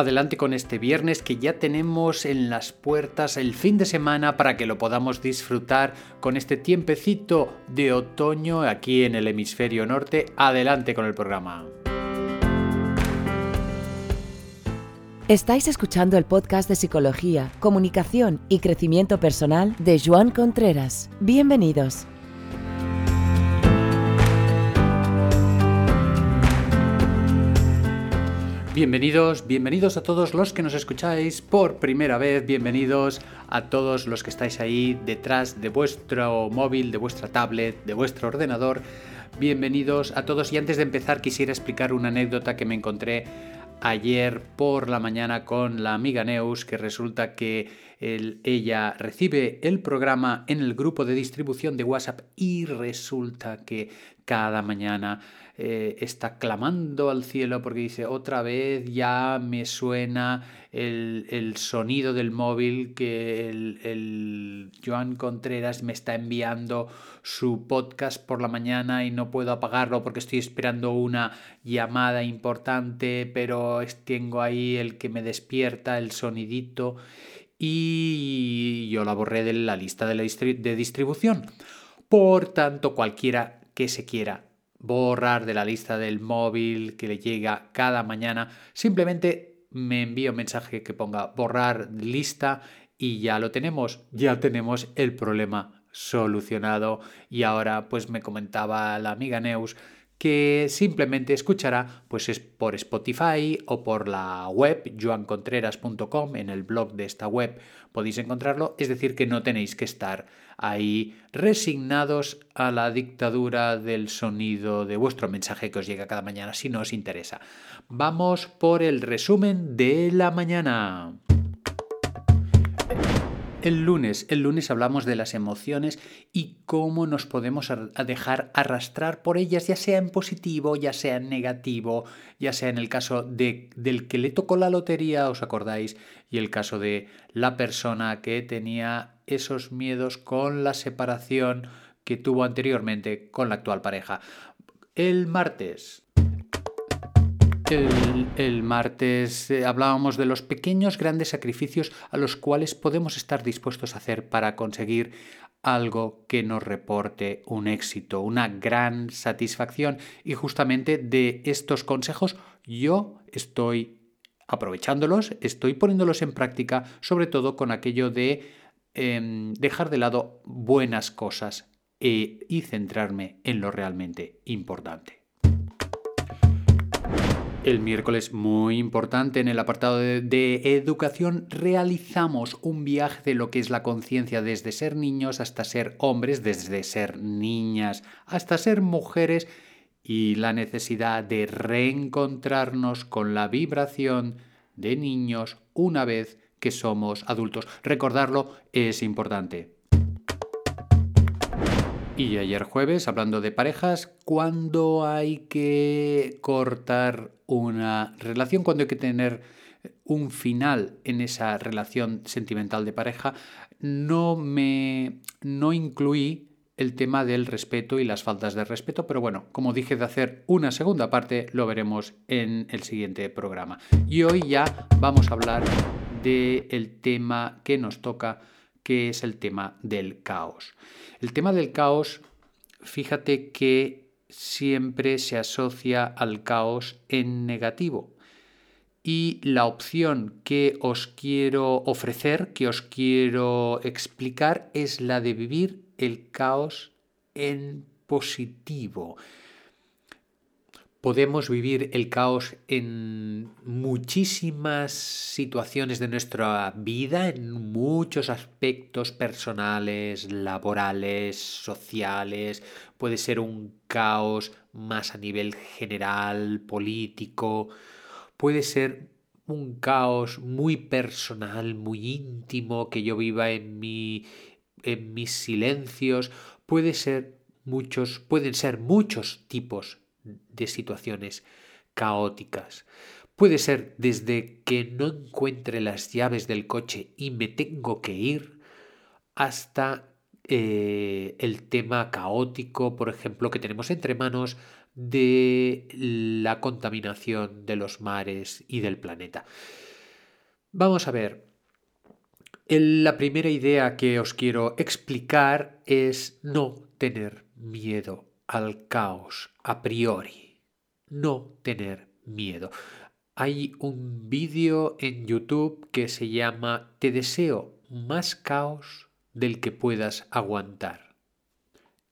adelante con este viernes que ya tenemos en las puertas el fin de semana para que lo podamos disfrutar con este tiempecito de otoño aquí en el hemisferio norte. Adelante con el programa. Estáis escuchando el podcast de Psicología, Comunicación y Crecimiento Personal de Joan Contreras. Bienvenidos. Bienvenidos, bienvenidos a todos los que nos escucháis por primera vez, bienvenidos a todos los que estáis ahí detrás de vuestro móvil, de vuestra tablet, de vuestro ordenador. Bienvenidos a todos y antes de empezar quisiera explicar una anécdota que me encontré ayer por la mañana con la amiga Neus, que resulta que ella recibe el programa en el grupo de distribución de WhatsApp y resulta que cada mañana eh, está clamando al cielo porque dice otra vez ya me suena el, sonido del móvil que el, el, Joan Contreras me está enviando su podcast por la mañana y no puedo apagarlo porque estoy esperando una llamada importante pero tengo ahí el que me despierta el sonidito y yo la borré de la lista de, distribución. Por tanto, cualquiera que se quiera borrar de la lista del móvil que le llega cada mañana, simplemente me envía un mensaje que ponga borrar lista y ya lo tenemos, ya tenemos el problema solucionado y ahora pues me comentaba la amiga Neus que simplemente escuchará pues es por Spotify o por la web joancontreras.com en el blog de esta web podéis encontrarlo, es decir que no tenéis que estar ahí resignados a la dictadura del sonido de vuestro mensaje que os llega cada mañana si no os interesa. Vamos por el resumen de la mañana. El lunes, el lunes hablamos de las emociones y cómo nos podemos dejar arrastrar por ellas, ya sea en positivo, ya sea en negativo, ya sea en el caso de, del que le tocó la lotería, ¿os acordáis? Y el caso de la persona que tenía esos miedos con la separación que tuvo anteriormente con la actual pareja. El martes, el, martes eh, hablábamos de los pequeños grandes sacrificios a los cuales podemos estar dispuestos a hacer para conseguir algo que nos reporte un éxito, una gran satisfacción. Y justamente de estos consejos yo estoy aprovechándolos, estoy poniéndolos en práctica, sobre todo con aquello de em, dejar de lado buenas cosas e, y centrarme en lo realmente importante. El miércoles, muy importante, en el apartado de, educación, realizamos un viaje de lo que es la conciencia desde ser niños hasta ser hombres, desde ser niñas hasta ser mujeres y la necesidad de reencontrarnos con la vibración de niños una vez que somos adultos. Recordarlo es importante. Y ayer jueves, hablando de parejas, ¿cuándo hay que cortar una relación? ¿Cuándo hay que tener un final en esa relación sentimental de pareja? No me no incluí el tema del respeto y las faltas de respeto, pero bueno, como dije de hacer una segunda parte, lo veremos en el siguiente programa. Y hoy ya vamos a hablar del tema que nos toca que es el tema del caos. El tema del caos, fíjate que siempre se asocia al caos en negativo. Y la opción que os quiero ofrecer, que os quiero explicar, es la de vivir el caos en positivo podemos vivir el caos en muchísimas situaciones de nuestra vida, en muchos aspectos personales, laborales, sociales. Puede ser un caos más a nivel general, político. Puede ser un caos muy personal, muy íntimo, que yo viva en, mi, en mis silencios. Puede ser muchos, pueden ser muchos tipos de situaciones caóticas. Puede ser desde que no encuentre las llaves del coche y me tengo que ir hasta eh, el tema caótico, por ejemplo, que tenemos entre manos de la contaminación de los mares y del planeta. Vamos a ver. La primera idea que os quiero explicar es no tener miedo al caos a priori. No tener miedo. Hay un vídeo en YouTube que se llama Te deseo más caos del que puedas aguantar.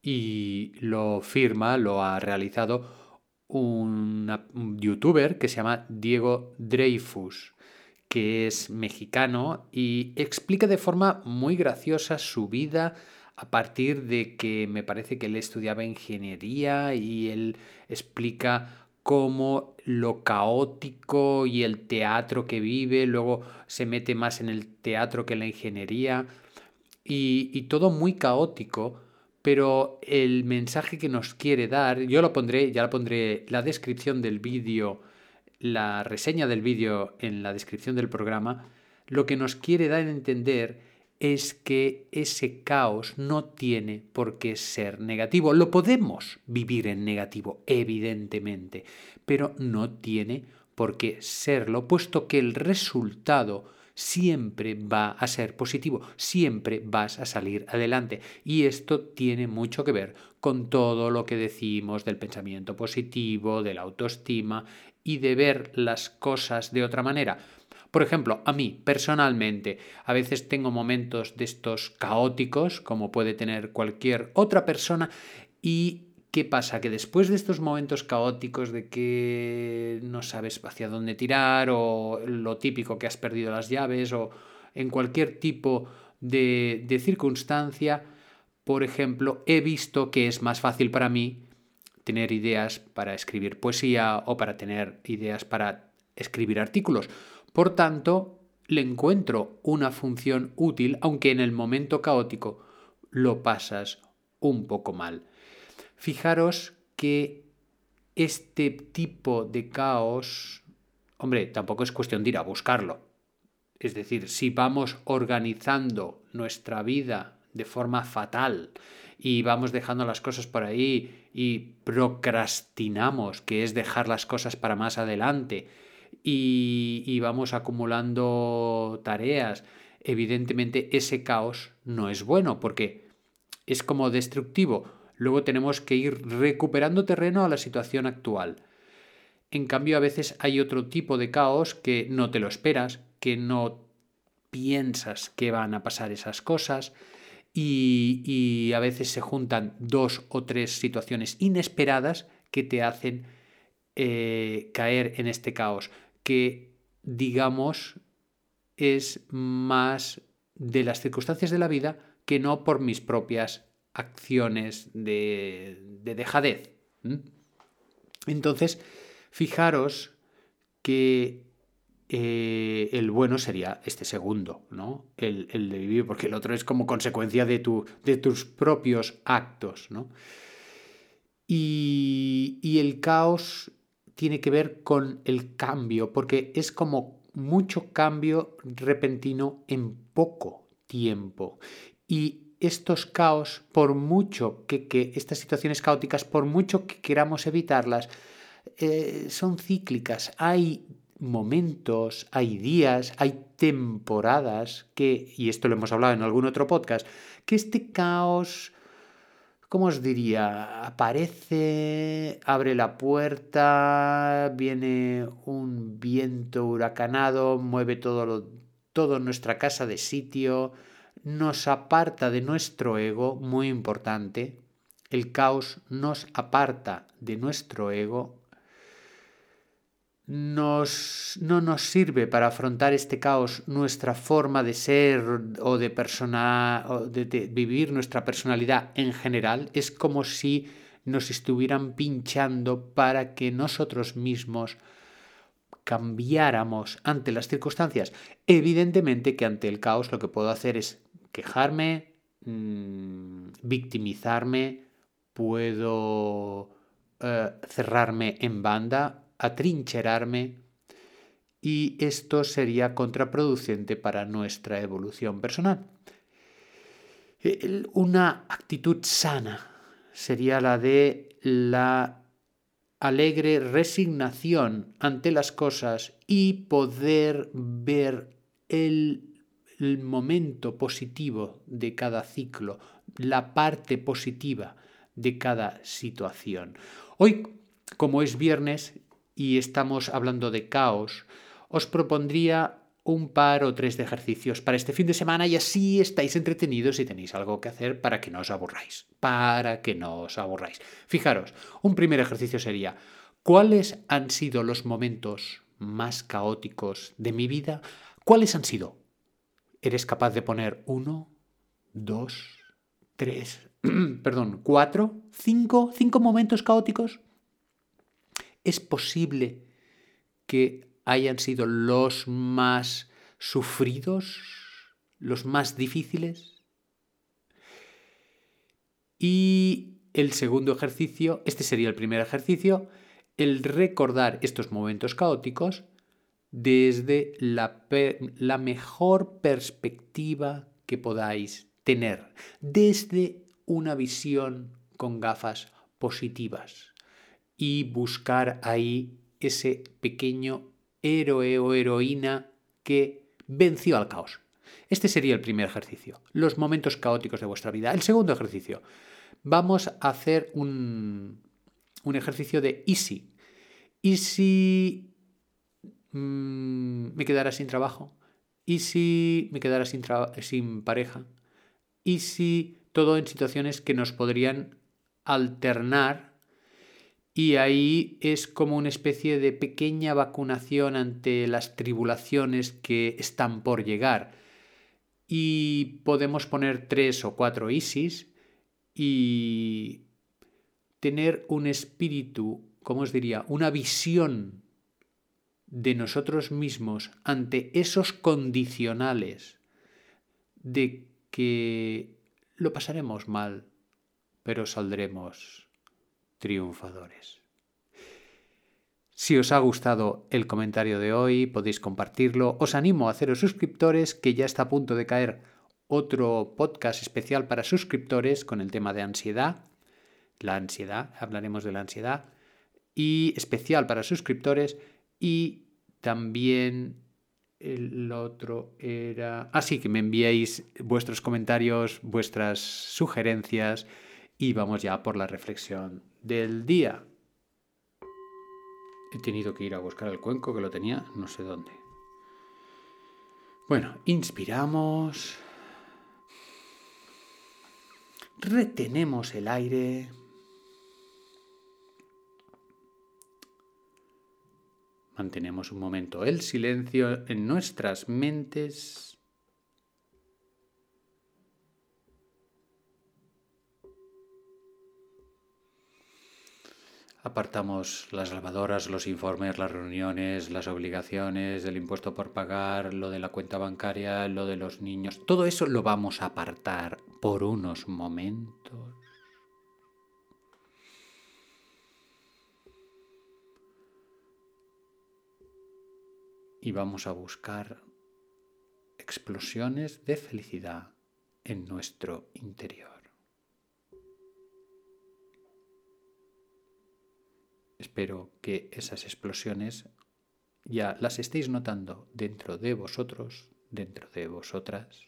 Y lo firma, lo ha realizado un youtuber que se llama Diego Dreyfus, que es mexicano y explica de forma muy graciosa su vida a partir de que me parece que él estudiaba ingeniería y él explica cómo lo caótico y el teatro que vive, luego se mete más en el teatro que en la ingeniería y, y todo muy caótico, pero el mensaje que nos quiere dar, yo lo pondré, ya lo pondré la descripción del vídeo, la reseña del vídeo en la descripción del programa, lo que nos quiere dar a entender es que ese caos no tiene por qué ser negativo. Lo podemos vivir en negativo, evidentemente, pero no tiene por qué serlo, puesto que el resultado siempre va a ser positivo, siempre vas a salir adelante. Y esto tiene mucho que ver con todo lo que decimos del pensamiento positivo, de la autoestima y de ver las cosas de otra manera. Por ejemplo, a mí personalmente, a veces tengo momentos de estos caóticos, como puede tener cualquier otra persona, y ¿qué pasa? Que después de estos momentos caóticos de que no sabes hacia dónde tirar, o lo típico que has perdido las llaves, o en cualquier tipo de, de circunstancia, por ejemplo, he visto que es más fácil para mí tener ideas para escribir poesía o para tener ideas para escribir artículos. Por tanto, le encuentro una función útil, aunque en el momento caótico lo pasas un poco mal. Fijaros que este tipo de caos, hombre, tampoco es cuestión de ir a buscarlo. Es decir, si vamos organizando nuestra vida de forma fatal y vamos dejando las cosas por ahí y procrastinamos, que es dejar las cosas para más adelante, y, vamos acumulando tareas, evidentemente ese caos no es bueno porque es como destructivo. Luego tenemos que ir recuperando terreno a la situación actual. En cambio, a veces hay otro tipo de caos que no te lo esperas, que no piensas que van a pasar esas cosas y, a veces se juntan dos o tres situaciones inesperadas que te hacen eh, caer en este caos que, digamos, es más de las circunstancias de la vida que no por mis propias acciones de, dejadez. Entonces, fijaros que eh, el bueno sería este segundo, ¿no? El, de vivir, porque el otro es como consecuencia de, tu, de tus propios actos, ¿no? Y, y el caos tiene que ver con el cambio, porque es como mucho cambio repentino en poco tiempo. Y estos caos, por mucho que, estas situaciones caóticas, por mucho que queramos evitarlas, eh, son cíclicas. Hay momentos, hay días, hay temporadas que, y esto lo hemos hablado en algún otro podcast, que este caos ¿cómo os diría? Aparece, abre la puerta, viene un viento huracanado, mueve todo, lo, todo nuestra casa de sitio, nos aparta de nuestro ego, muy importante. El caos nos aparta de nuestro ego, nos, no nos sirve para afrontar este caos nuestra forma de ser o de, persona, o de, vivir nuestra personalidad en general. Es como si nos estuvieran pinchando para que nosotros mismos cambiáramos ante las circunstancias. Evidentemente que ante el caos lo que puedo hacer es quejarme, mm, victimizarme, puedo eh, cerrarme en banda atrincherarme y esto sería contraproducente para nuestra evolución personal. Una actitud sana sería la de la alegre resignación ante las cosas y poder ver el, momento positivo de cada ciclo, la parte positiva de cada situación. Hoy, como es viernes y estamos hablando de caos, os propondría un par o tres de ejercicios para este fin de semana y así estáis entretenidos y tenéis algo que hacer para que no os aburráis. Para que no os aburráis. Fijaros, un primer ejercicio sería, ¿cuáles han sido los momentos más caóticos de mi vida? ¿Cuáles han sido? ¿Eres capaz de poner uno, dos, tres, perdón, cuatro, cinco, cinco momentos caóticos? ¿Es posible que hayan sido los más sufridos, los más difíciles. Y el segundo ejercicio, este sería el primer ejercicio, el recordar estos momentos caóticos desde la, mejor perspectiva que podáis tener, desde una visión con gafas positivas y buscar ahí ese pequeño héroe o heroína que venció al caos. Este sería el primer ejercicio, los momentos caóticos de vuestra vida. El segundo ejercicio, vamos a hacer un, un ejercicio de easy. ¿Y si mm, me quedara sin trabajo? ¿Y si me quedara sin, sin pareja? ¿Y si todo en situaciones que nos podrían alternar y ahí es como una especie de pequeña vacunación ante las tribulaciones que están por llegar. Y podemos poner tres o cuatro ISIS y tener un espíritu, ¿cómo os diría? Una visión de nosotros mismos ante esos condicionales de que lo pasaremos mal, pero saldremos triunfadores. Si os ha gustado el comentario de hoy, podéis compartirlo. Os animo a haceros suscriptores, que ya está a punto de caer otro podcast especial para suscriptores con el tema de ansiedad. La ansiedad, hablaremos de la ansiedad. Y especial para suscriptores. Y también el otro era... Así ah, que me enviéis vuestros comentarios, vuestras sugerencias y vamos ya por la reflexión del día. He tenido que ir a buscar el cuenco que lo tenía no sé dónde. Bueno, inspiramos. Retenemos el aire. Mantenemos un momento el silencio en nuestras mentes Apartamos las lavadoras, los informes, las reuniones, las obligaciones, el impuesto por pagar, lo de la cuenta bancaria, lo de los niños. Todo eso lo vamos a apartar por unos momentos. Y vamos a buscar explosiones de felicidad en nuestro interior. Espero que esas explosiones ya las estéis notando dentro de vosotros, dentro de vosotras.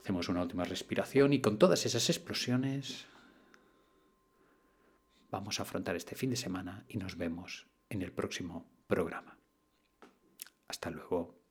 Hacemos una última respiración y con todas esas explosiones vamos a afrontar este fin de semana y nos vemos en el próximo programa. Hasta luego.